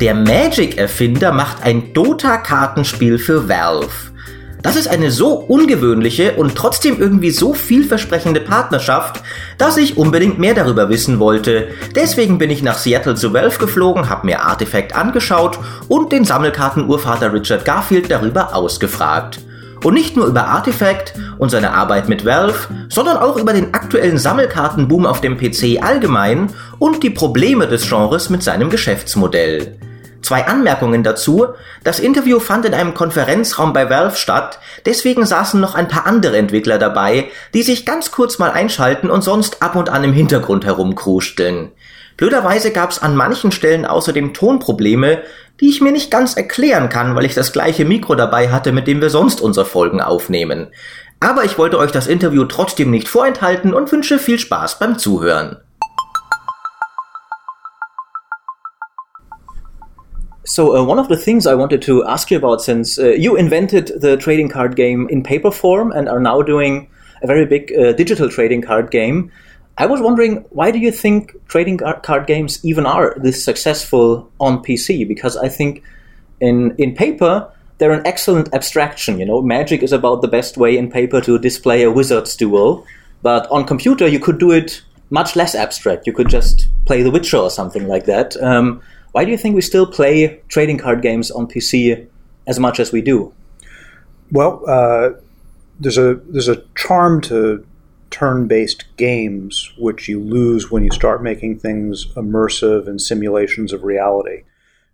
Der Magic-Erfinder macht ein Dota-Kartenspiel für Valve. Das ist eine so ungewöhnliche und trotzdem irgendwie so vielversprechende Partnerschaft, dass ich unbedingt mehr darüber wissen wollte. Deswegen bin ich nach Seattle zu Valve geflogen, habe mir Artifact angeschaut und den Sammelkarten-Urvater Richard Garfield darüber ausgefragt. Und nicht nur über Artifact und seine Arbeit mit Valve, sondern auch über den aktuellen Sammelkartenboom auf dem PC allgemein und die Probleme des Genres mit seinem Geschäftsmodell. Zwei Anmerkungen dazu. Das Interview fand in einem Konferenzraum bei Valve statt, deswegen saßen noch ein paar andere Entwickler dabei, die sich ganz kurz mal einschalten und sonst ab und an im Hintergrund herumkrusteln. Blöderweise gab's an manchen Stellen außerdem Tonprobleme, die ich mir nicht ganz erklären kann, weil ich das gleiche Mikro dabei hatte, mit dem wir sonst unsere Folgen aufnehmen. Aber ich wollte euch das Interview trotzdem nicht vorenthalten und wünsche viel Spaß beim Zuhören. So uh, one of the things I wanted to ask you about, since uh, you invented the trading card game in paper form and are now doing a very big uh, digital trading card game, I was wondering why do you think trading card games even are this successful on PC? Because I think in in paper they're an excellent abstraction. You know, Magic is about the best way in paper to display a wizard's duel, but on computer you could do it much less abstract. You could just play The Witcher or something like that. Um, why do you think we still play trading card games on PC as much as we do? Well, uh, there's a there's a charm to turn-based games which you lose when you start making things immersive and simulations of reality.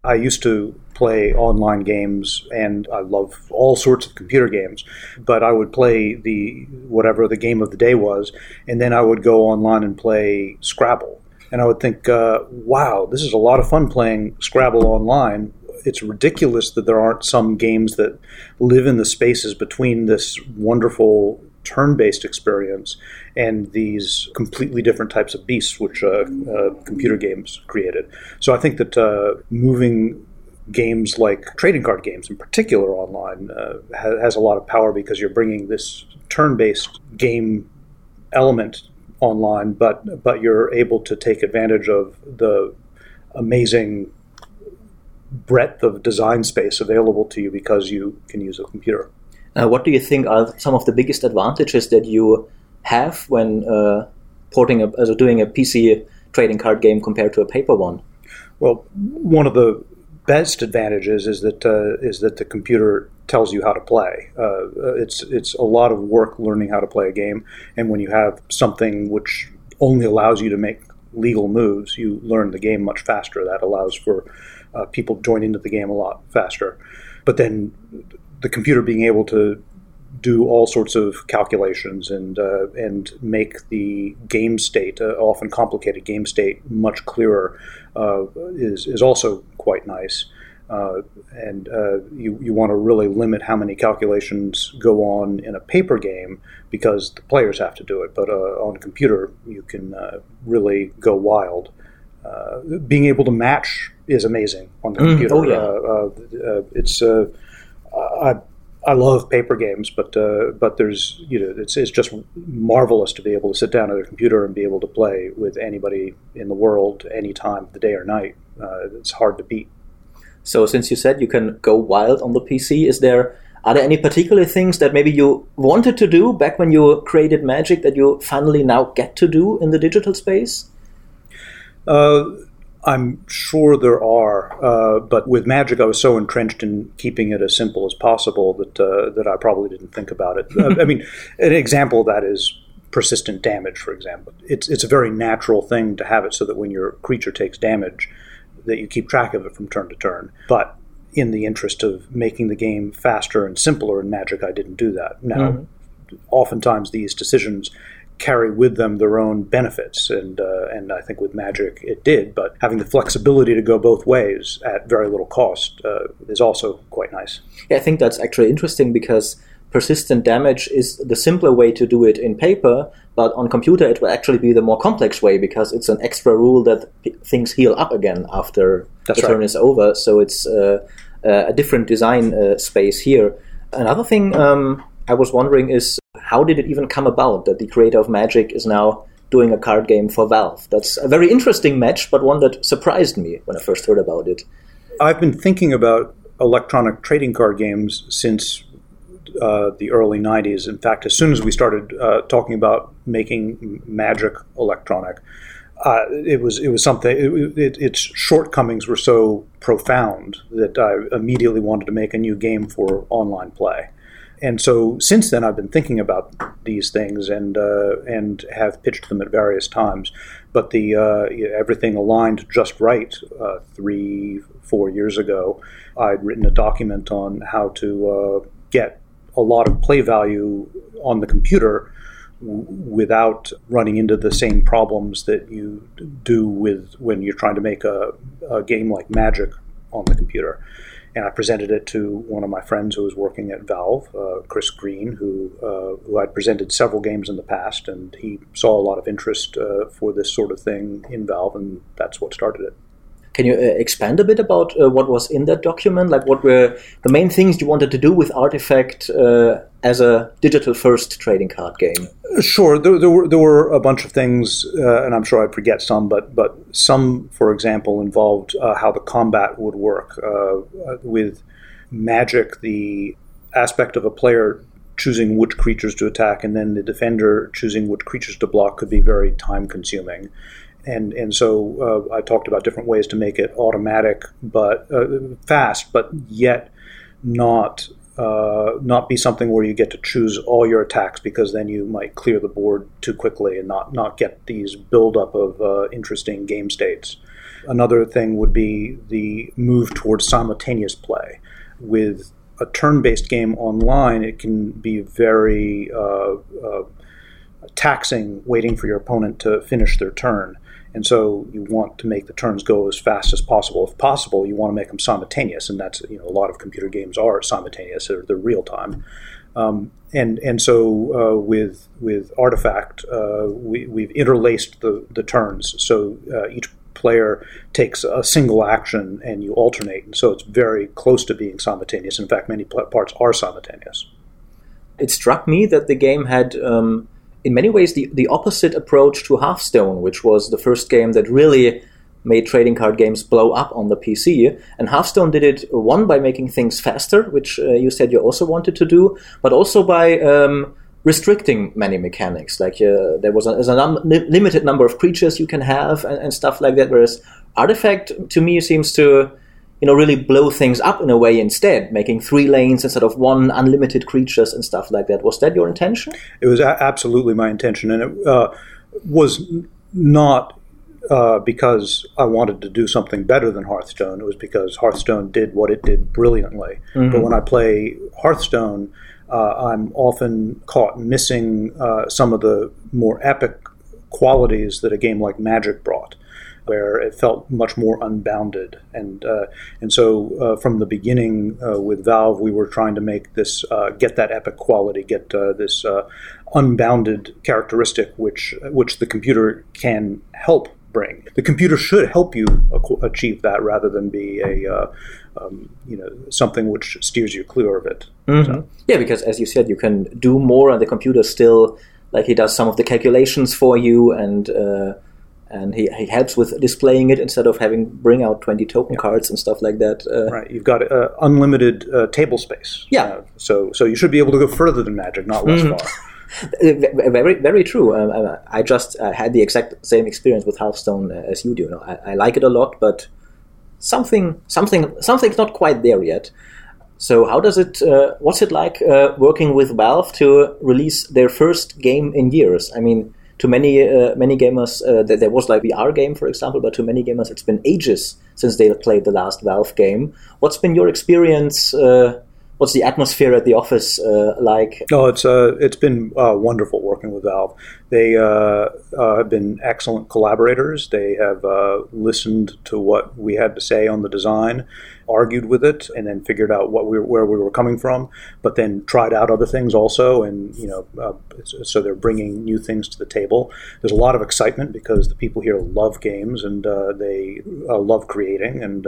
I used to play online games and I love all sorts of computer games, but I would play the whatever the game of the day was, and then I would go online and play Scrabble and I would think, uh, wow, this is a lot of fun playing Scrabble online. It's ridiculous that there aren't some games that live in the spaces between this wonderful turn-based experience and these completely different types of beasts which uh, uh, computer games created. So I think that uh, moving games like trading card games in particular online uh, has a lot of power because you're bringing this turn-based game element online, but but you're able to take advantage of the amazing breadth of design space available to you because you can use a computer. Uh, what do you think are some of the biggest advantages that you have when uh, porting a, as doing a PC trading card game compared to a paper one? Well, one of the best advantages is that uh, is that the computer tells you how to play. Uh, it's it's a lot of work learning how to play a game, and when you have something which only allows you to make legal moves, you learn the game much faster. That allows for uh, people join into the game a lot faster. But then the computer being able to do all sorts of calculations and uh, and make the game state, uh, often complicated game state, much clearer uh, is is also quite nice. Uh, and uh, you, you want to really limit how many calculations go on in a paper game because the players have to do it. But uh, on a computer, you can really go wild. being able to match is amazing on the mm, computer. Oh yeah. it's I I love paper games, but uh, but there's you know it's it's just marvelous to be able to sit down at a computer and be able to play with anybody in the world any time of the day or night. Uh, it's hard to beat. So since you said you can go wild on the PC, is there are there any particular things that maybe you wanted to do back when you created Magic that you finally now get to do in the digital space? Uh, I'm sure there are, uh, but with Magic, I was so entrenched in keeping it as simple as possible that uh, that I probably didn't think about it. Uh, I mean, an example of that is persistent damage, for example. It's it's a very natural thing to have it so that when your creature takes damage, that you keep track of it from turn to turn. But in the interest of making the game faster and simpler in Magic, I didn't do that. Now, mm-hmm. oftentimes these decisions carry with them their own benefits, and uh, and I think with Magic it did. But having the flexibility to go both ways at very little cost uh, is also quite nice. Yeah, I think that's actually interesting because persistent damage is the simpler way to do it in paper, but on computer it will actually be the more complex way because it's an extra rule that p- things heal up again after That's the right. turn is over. So it's uh, uh, a different design uh, space here. Another thing um, I was wondering is how did it even come about that the creator of Magic is now doing a card game for Valve? That's a very interesting match, but one that surprised me when I first heard about it. I've been thinking about electronic trading card games since uh, the early 90s. In fact, as soon as we started uh, talking about making Magic electronic, uh, it was it was something. It, it, its shortcomings were so profound that I immediately wanted to make a new game for online play. And so since then, I've been thinking about these things and uh, and have pitched them at various times. But the uh, everything aligned just right uh, three four years ago. I'd written a document on how to uh, get a lot of play value on the computer without running into the same problems that you do with when you're trying to make a, a, game like Magic on the computer. And I presented it to one of my friends who was working at Valve, uh, Chris Green, who uh, who I'd presented several games in the past, and he saw a lot of interest uh, for this sort of thing in Valve, and that's what started it. Can you uh, expand a bit about uh, what was in that document? Like, what were the main things you wanted to do with Artifact uh, as a digital-first trading card game? Sure, there, there, were there were a bunch of things, uh, and I'm sure I'd forget some, but but some, for example, involved uh, how the combat would work uh, with Magic. The aspect of a player choosing which creatures to attack, and then the defender choosing which creatures to block, could be very time-consuming and and so uh, I talked about different ways to make it automatic, but uh, fast, but yet not uh, not be something where you get to choose all your attacks because then you might clear the board too quickly and not not get these buildup of uh, interesting game states. Another thing would be the move towards simultaneous play with a turn-based game online. It can be very uh, uh, taxing waiting for your opponent to finish their turn and so you want to make the turns go as fast as possible. If possible, you want to make them simultaneous, and that's you know a lot of computer games are simultaneous; they're, they're real time. Um, and and so uh, with with Artifact, uh, we, we've interlaced the the turns. So uh, each player takes a single action, and you alternate. And so it's very close to being simultaneous. In fact, many parts are simultaneous. It struck me that the game had. Um in many ways the, the opposite approach to Hearthstone, which was the first game that really made trading card games blow up on the PC. And Hearthstone did it one by making things faster, which uh, you said you also wanted to do, but also by um, restricting many mechanics. Like uh, there was a, a num- limited number of creatures you can have and, and, stuff like that. Whereas Artifact, to me, seems to you know, really blow things up in a way instead, making three lanes instead of one, unlimited creatures and stuff like that. Was that your intention? It was a- absolutely my intention, and it uh, was not uh, because I wanted to do something better than Hearthstone. It was because Hearthstone did what it did brilliantly. Mm-hmm. But when I play Hearthstone, uh, I'm often caught missing uh, some of the more epic qualities that a game like Magic brought where it felt much more unbounded. And uh, and so uh, from the beginning uh, with Valve, we were trying to make this uh, get that epic quality, get uh, this uh, unbounded characteristic, which which the computer can help bring. The computer should help you achieve that rather than be a um, you know something which steers you clear of it. Mm-hmm. So. Yeah, because as you said, you can do more, and the computer still like he does some of the calculations for you and and he, he helps with displaying it instead of having bring out 20 token yeah. cards and stuff like that uh, right you've got uh, unlimited uh, table space. Yeah. Uh, so so you should be able to go further than magic not less mm-hmm. far. Very very true. Um, uh, i just uh, had the exact same experience with hearthstone as you do. You know, I, I, like it a lot but something something something's not quite there yet. So how does it what's it like working with valve to release their first game in years? I mean to many uh, many gamers, uh, there was like VR game, for example, but to many gamers, it's been ages since they played the last Valve game. What's been your experience? Uh, what's the atmosphere at the office uh, like? Oh, it's uh, it's been uh, wonderful working with Valve. They uh, uh, have been excellent collaborators. They have uh, listened to what we had to say on the design, argued with it, and then figured out what we where we were coming from. But then tried out other things also, and you know, so they're bringing new things to the table. There's a lot of excitement because the people here love games and they love creating, and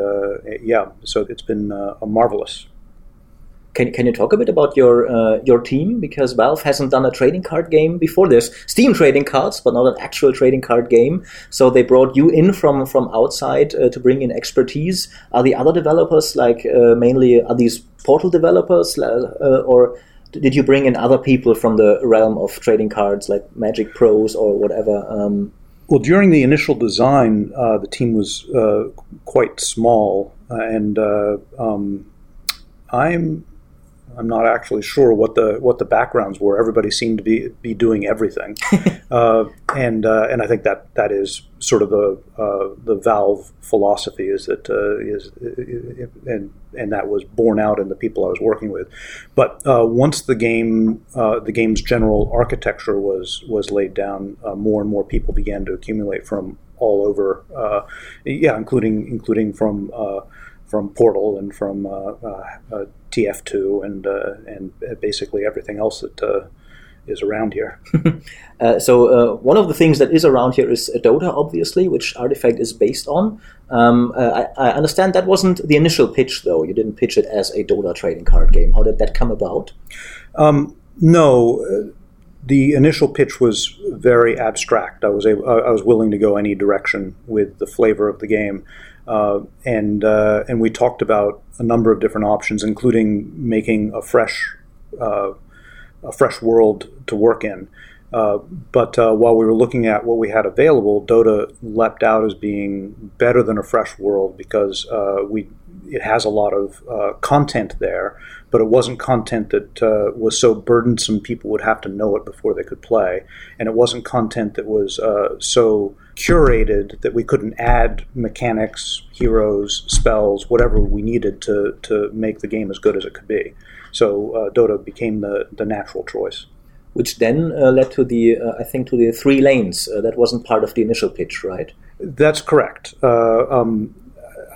yeah, so it's been a marvelous. Can, can you talk a bit about your uh, your team because Valve hasn't done a trading card game before this Steam trading cards, but not an actual trading card game. So they brought you in from from outside uh, to bring in expertise. Are the other developers like uh, mainly are these Portal developers uh, or did you bring in other people from the realm of trading cards like Magic Pros or whatever? Um, well, during the initial design, uh, the team was uh, quite small, and um, I'm I'm not actually sure what the what the backgrounds were. Everybody seemed to be be doing everything, uh, and uh, and I think that that is sort of the uh, the Valve philosophy is that uh, is and and that was borne out in the people I was working with. But uh, once the game uh, the game's general architecture was was laid down, more and more people began to accumulate from all over, yeah, including including from from Portal and from uh, uh, uh, TF2 and and basically everything else that is around here. uh, so uh, one of the things that is around here is Dota, obviously, which Artifact is based on. Um, uh, I, I, understand that wasn't the initial pitch, though. You didn't pitch it as a Dota trading card game. How did that come about? Um, no, the initial pitch was very abstract. I was able, I was willing to go any direction with the flavor of the game. Uh, and uh, and we talked about a number of different options, including making a fresh uh, a fresh world to work in. Uh, but uh, while we were looking at what we had available, Dota leapt out as being better than a fresh world because we it has a lot of content there, but it wasn't content that uh, was so burdensome people would have to know it before they could play, and it wasn't content that was uh, so curated that we couldn't add mechanics, heroes, spells, whatever we needed to to make the game as good as it could be. So uh, Dota became the the natural choice. Which then uh, led to the, uh, I think, to the three lanes. Uh, that wasn't part of the initial pitch, right? That's correct. Um,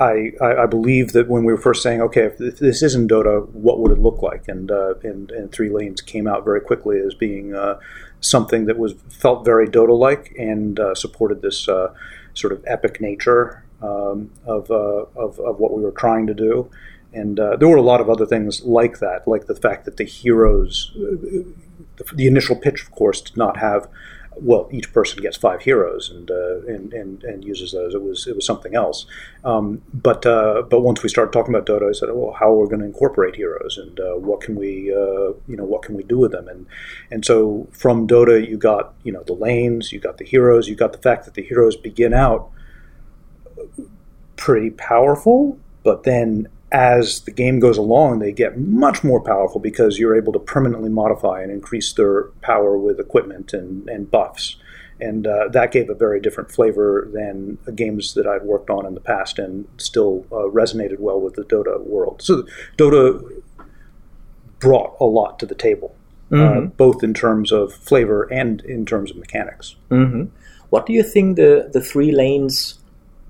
I, I, believe that when we were first saying, okay, if this isn't Dota, what would it look like? And uh, and, and Three Lanes came out very quickly as being uh, something that was felt very Dota-like and uh, supported this uh, sort of epic nature um, of, uh, of, of what we were trying to do. And uh, there were a lot of other things like that, like the fact that the heroes, the, the initial pitch, of course, did not have well, each person gets five heroes and, uh, and, and and uses those. It was it was something else. Um, but uh, but once we started talking about Dota, I said, well, how are we going to incorporate heroes and uh, what can we uh, you know what can we do with them? And and so from Dota, you got you know the lanes, you got the heroes, you got the fact that the heroes begin out pretty powerful, but then as the game goes along, they get much more powerful because you're able to permanently modify and increase their power with equipment and, and buffs. And uh, that gave a very different flavor than games that I'd worked on in the past and still uh, resonated well with the Dota world. So Dota brought a lot to the table, uh, mm-hmm. uh, both in terms of flavor and in terms of mechanics. Mm-hmm. What do you think the, the three lanes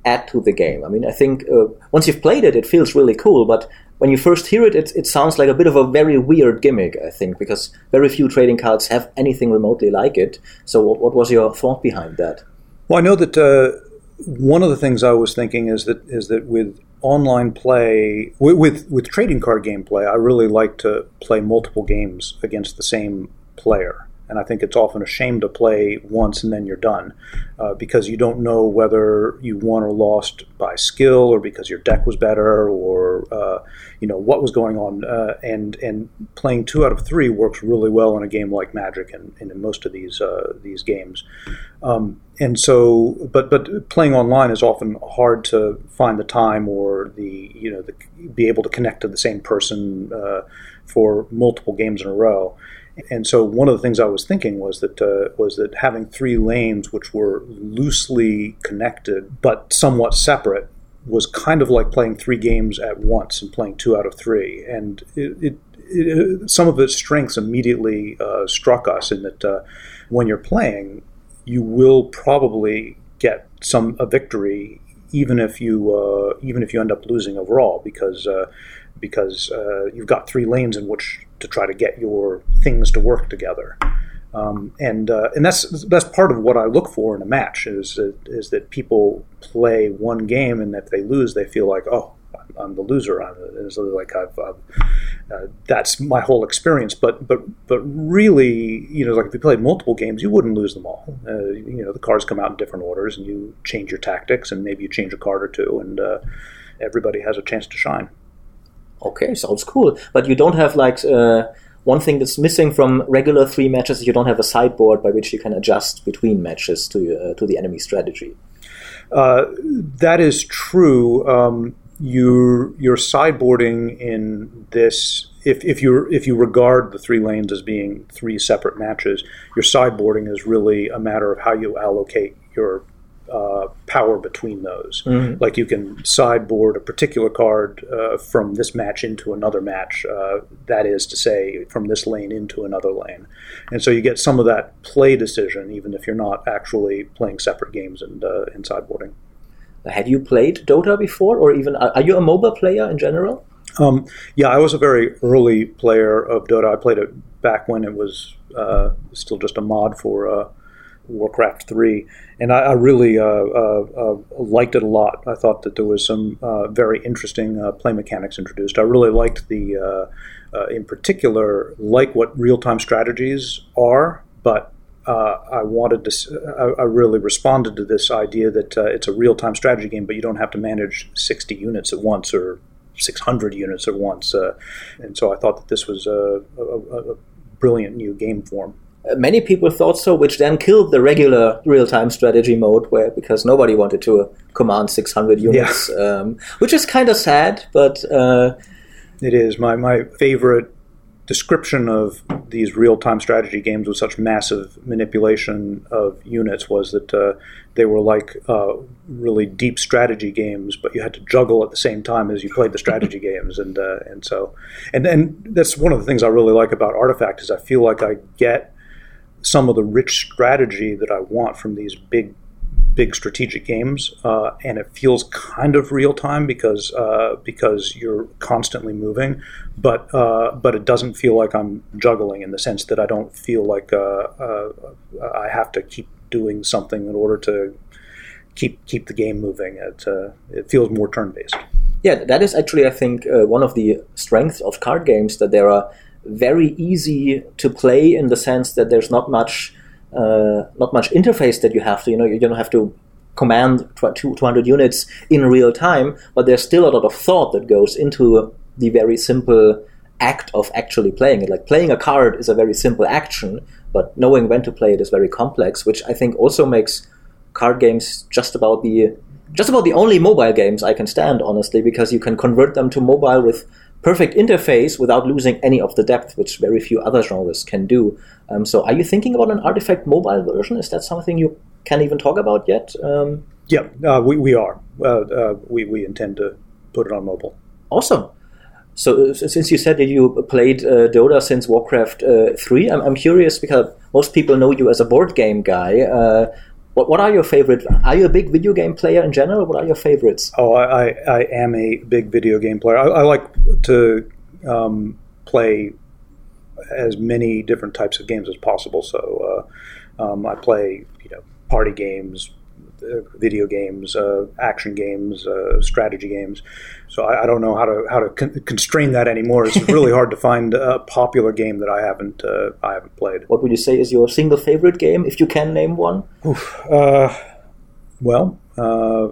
add to the game. I mean, I think uh, once you've played it, it feels really cool, but when you first hear it, it, it sounds like a bit of a very weird gimmick, I think, because very few trading cards have anything remotely like it. So, what, what was your thought behind that? Well, I know that uh, one of the things I was thinking is that is that with online play, with, with, with trading card gameplay, I really like to play multiple games against the same player and I think it's often a shame to play once and then you're done uh, because you don't know whether you won or lost by skill or because your deck was better or uh, you know what was going on. Uh, and and playing two out of three works really well in a game like Magic and, and in most of these uh, these games. Um, and so, but but playing online is often hard to find the time or the you know the, be able to connect to the same person uh, for multiple games in a row. And so one of the things I was thinking was that uh, was that having three lanes which were loosely connected but somewhat separate was kind of like playing three games at once and playing two out of three. And it, it, it, some of its strengths immediately uh, struck us in that uh, when you're playing, you will probably get some a victory even if you uh, even if you end up losing overall because uh, because uh, you've got three lanes in which to try to get your things to work together. Um, and uh, and that's that's part of what I look for in a match is is that people play one game and if they lose they feel like oh I'm the loser I'm it's like I've, I've uh, that's my whole experience. But but but really, you know, like if you played multiple games, you wouldn't lose them all. Uh, you know, the cards come out in different orders, and you change your tactics, and maybe you change a card or two, and uh, everybody has a chance to shine. Okay, sounds cool. But you don't have like uh, one thing that's missing from regular three matches. You don't have a sideboard by which you can adjust between matches to uh, to the enemy strategy. Uh, that is true. Um, you you're sideboarding in this. If, if you if you regard the three lanes as being three separate matches, your sideboarding is really a matter of how you allocate your uh, power between those. Mm-hmm. Like you can sideboard a particular card uh, from this match into another match. Uh, that is to say, from this lane into another lane, and so you get some of that play decision, even if you're not actually playing separate games and uh, in sideboarding. Have you played Dota before, or even are you a MOBA player in general? Um, yeah, I was a very early player of Dota. I played it back when it was uh, still just a mod for uh, Warcraft 3, and I, I really uh, uh, uh, liked it a lot. I thought that there was some uh, very interesting uh, play mechanics introduced. I really liked the, in particular, like what real time strategies are, but I wanted to. I, I, really responded to this idea that it's a real time strategy game, but you don't have to manage 60 units at once or 600 units at once. and so I thought that this was a, a, a brilliant new game form. Many people thought so, which then killed the regular real-time strategy mode, where because nobody wanted to uh, command 600 units, yeah. um, which is kind of sad. But uh, it is my my favorite description of these real-time strategy games with such massive manipulation of units was that uh, they were like uh, really deep strategy games, but you had to juggle at the same time as you played the strategy games, and uh, and so and and that's one of the things I really like about Artifact is I feel like I get some of the rich strategy that I want from these big, big strategic games, uh, and it feels kind of real time because uh, because you're constantly moving, but uh, but it doesn't feel like I'm juggling in the sense that I don't feel like uh, uh, I have to keep doing something in order to keep keep the game moving. It uh, it feels more turn based. Yeah, that is actually I think one of the strengths of card games that there are very easy to play in the sense that there's not much uh, not much interface that you have to you know you don't have to command 200 units in real time but there's still a lot of thought that goes into the very simple act of actually playing it. Like playing a card is a very simple action but knowing when to play it is very complex which i think also makes card games just about the just about the only mobile games i can stand honestly because you can convert them to mobile with perfect interface without losing any of the depth, which very few other genres can do. Um, so, are you thinking about an Artifact mobile version? Is that something you can even talk about yet? Um, yeah, uh, we, we are. Uh, uh, we, we intend to put it on mobile. Awesome. So, uh, since you said that you played uh, Dota since Warcraft uh, 3, I'm, I'm, curious because most people know you as a board game guy. What, what are your favorite? Are you a big video game player in general? What are your favorites? Oh, I, I am a big video game player. I, I like to um, play as many different types of games as possible. So uh, um, I play, you know, party games, video games, uh, action games, uh, strategy games. So I, I, don't know how to how to con- constrain that anymore. It's really hard to find a popular game that I haven't uh, I haven't played. What would you say is your single favorite game, if you can name one? Uh, well, uh,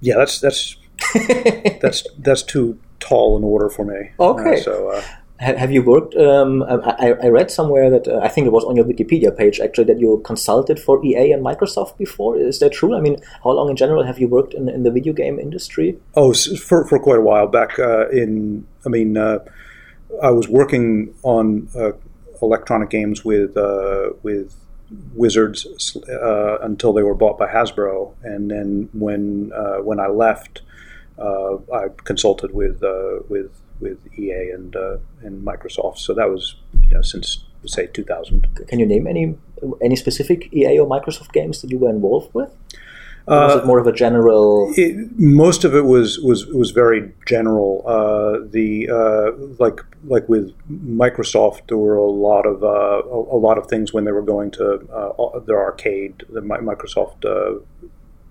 yeah, that's that's that's that's too tall an order for me. Okay, so have you worked? Um, I, I, read somewhere that uh, I think it was on your Wikipedia page actually that you consulted for EA and Microsoft before. Is that true? I mean, how long in general have you worked in, in the video game industry? Oh, for, for quite a while back. Uh, in I mean, uh, I was working on uh, electronic games with uh, with Wizards uh, until they were bought by Hasbro, and then when when I left, I consulted with with with EA and uh, and Microsoft. So that was you know since say 2000. Can you name any any specific EA or Microsoft games that you were involved with? Or was uh, it more of a general? It, most of it was was was very general. Uh, the uh, like like with Microsoft, there were a lot of uh, a, a, lot of things when they were going to uh, their arcade. The Microsoft, uh,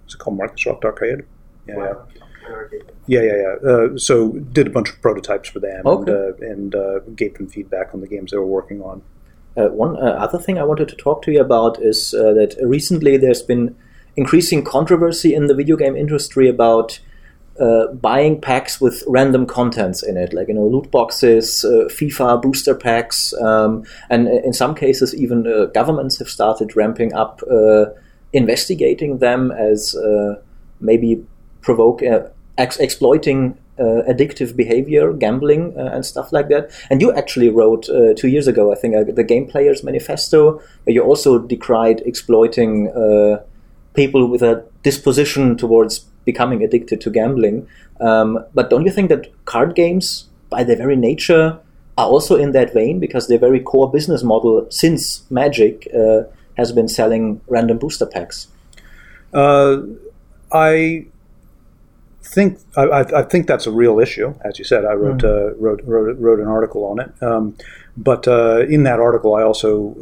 is it called Microsoft Arcade? Yeah. Yeah, yeah, yeah. Uh, so did a bunch of prototypes for them Okay. and, uh, and uh, gave them feedback on the games they were working on. Uh, one uh, other thing I wanted to talk to you about is uh, that recently there's been increasing controversy in the video game industry about uh, buying packs with random contents in it, like you know loot boxes, uh, FIFA booster packs, um, and in some cases even uh, governments have started ramping up uh, investigating them as uh, maybe provoke uh, ex- exploiting uh, addictive behavior, gambling, uh, and stuff like that. And you actually wrote uh, two years ago, I think, uh, the Game Players Manifesto, where you also decried exploiting uh, people with a disposition towards becoming addicted to gambling. Um, but don't you think that card games, by their very nature, are also in that vein because their very core business model since Magic uh, has been selling random booster packs? I think I, I think that's a real issue. As you said, I wrote uh, wrote, wrote wrote an article on it. Um, but uh, in that article, I also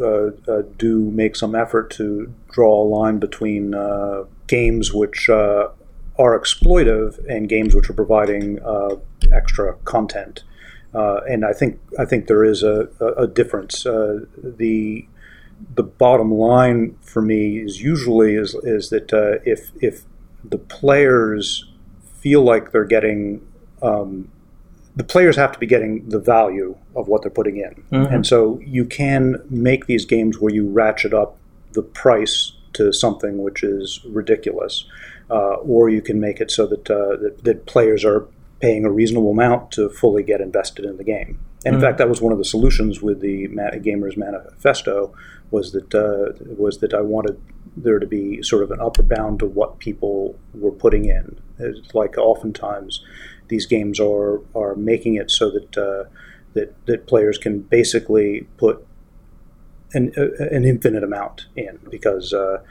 uh, uh, do make some effort to draw a line between uh, games which uh, are exploitive and games which are providing uh, extra content. Uh, and I think I think there is a, a, a difference. Uh, the the bottom line for me is usually is is that uh, if if the players feel like they're getting um, the players have to be getting the value of what they're putting in, and so you can make these games where you ratchet up the price to something which is ridiculous, uh, or you can make it so that, uh, that that players are paying a reasonable amount to fully get invested in the game. And in fact, that was one of the solutions with the Gamers Manifesto was that uh, was that I wanted there to be sort of an upper bound to what people were putting in. It's like oftentimes these games are are making it so that uh, that that players can basically put an, an infinite amount in because uh,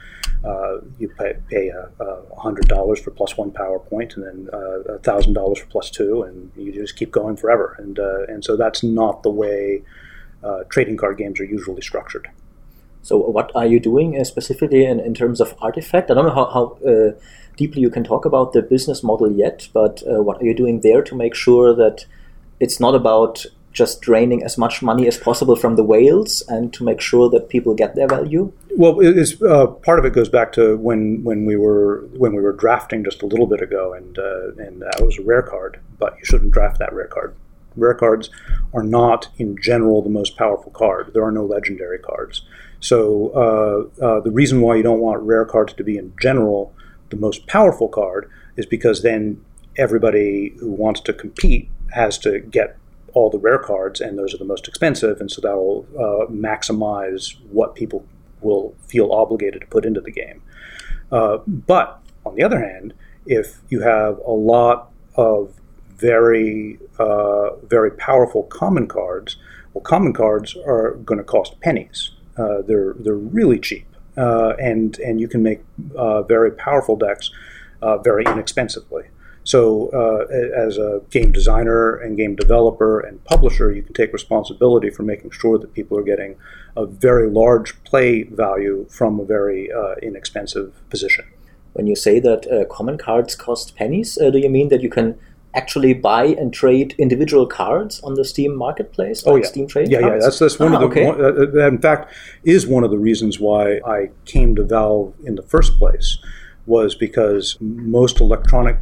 uh, you pay, pay hundred dollars for plus one PowerPoint and then uh, thousand dollars for plus two, and you just keep going forever. And uh, and so that's not the way uh, trading card games are usually structured. So, what are you doing uh, specifically in, in terms of Artifact? I don't know how, how uh, deeply you can talk about the business model yet, but uh, what are you doing there to make sure that it's not about just draining as much money as possible from the whales and to make sure that people get their value? Well, uh, part of it goes back to when, when we were when we were drafting just a little bit ago, and uh, and that was a rare card, but you shouldn't draft that rare card. Rare cards are not, in general, the most powerful card. There are no legendary cards. So uh, uh, the reason why you don't want rare cards to be, in general, the most powerful card is because then everybody who wants to compete has to get all the rare cards, and those are the most expensive, and so that'll uh, maximize what people will feel obligated to put into the game. Uh, but on the other hand, if you have a lot of very uh, very powerful common cards, well, common cards are going to cost pennies. Uh, they're they're really cheap, uh, and and you can make uh, very powerful decks uh, very inexpensively. So, uh, as a game designer and game developer and publisher, you can take responsibility for making sure that people are getting a very large play value from a very inexpensive position. When you say that common cards cost pennies, do you mean that you can actually buy and trade individual cards on the Steam marketplace? Oh like yeah, Steam trading yeah, yeah. That's that's one Ah, of the. okay. One, uh, that in fact, is one of the reasons why I came to Valve in the first place, was because most electronic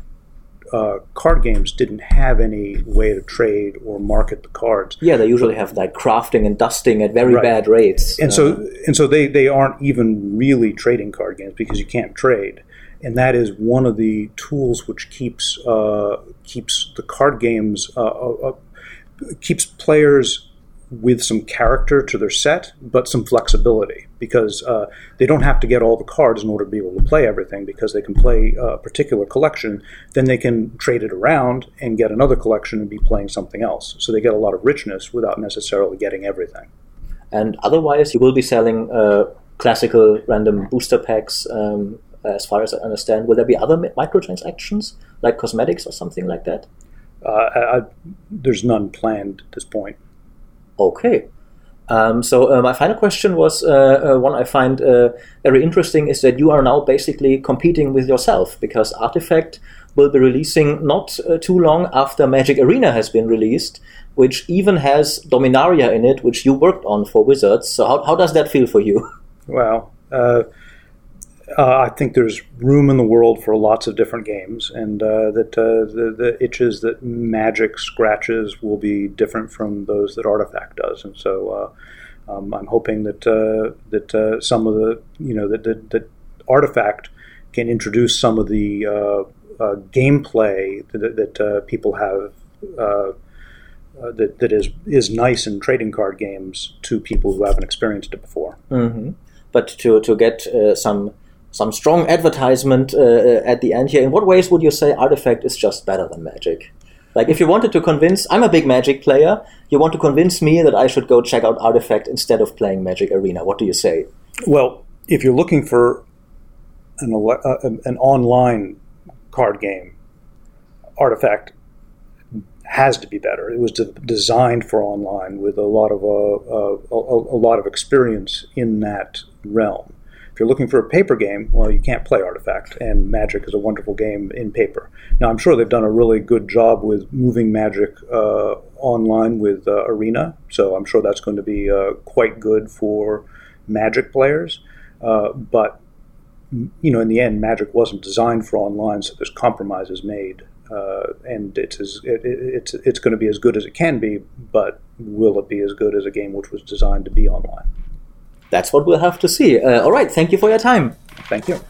uh, card games didn't have any way to trade or market the cards. Yeah, they usually have like crafting and dusting at very Right. bad rates. and Uh, so and so they they aren't even really trading card games because you can't trade and that is one of the tools which keeps uh, keeps the card games uh, uh, uh, keeps players with some character to their set but some flexibility. Because uh, they don't have to get all the cards in order to be able to play everything. Because they can play a particular collection then they can trade it around and get another collection and be playing something else. So they get a lot of richness without necessarily getting everything. And otherwise, you will be selling uh, classical random booster packs. Um, as far as I understand, will there be other microtransactions like cosmetics or something like that? Uh, I, I, there's none planned at this point. Okay. Um, so uh, my final question was uh, uh, one I find uh, very interesting is that you are now basically competing with yourself because Artifact will be releasing not uh, too long after Magic Arena has been released, which even has Dominaria in it, which you worked on for Wizards. So, how, how does that feel for you? Well, uh, uh, I think there's room in the world for lots of different games, and uh, that uh, the, the itches that Magic scratches will be different from those that Artifact does, and so uh, um, I'm hoping that uh, that uh, some of the you know that, that, that Artifact can introduce some of the gameplay that, that people have. that, that is is nice in trading card games to people who haven't experienced it before. Mm-hmm. But to to get some some strong advertisement uh, uh, at the end here. In what ways would you say Artifact is just better than Magic? Like, if you wanted to convince, I'm a big Magic player, you want to convince me that I should go check out Artifact instead of playing Magic Arena. What do you say? Well, if you're looking for an, uh, an online card game, Artifact has to be better. It was de- designed for online with a lot of uh, uh, a, a, lot of experience in that realm. If you're looking for a paper game, well, you can't play Artifact, and Magic is a wonderful game in paper. Now, I'm sure they've done a really good job with moving Magic uh, online with uh, Arena, so I'm sure that's going to be uh, quite good for Magic players. Uh, but you know, in the end, Magic wasn't designed for online, so there's compromises made, uh, and it's as, it, it's it's going to be as good as it can be. But will it be as good as a game which was designed to be online? That's what we'll have to see. Uh, all right, thank you for your time. Thank you.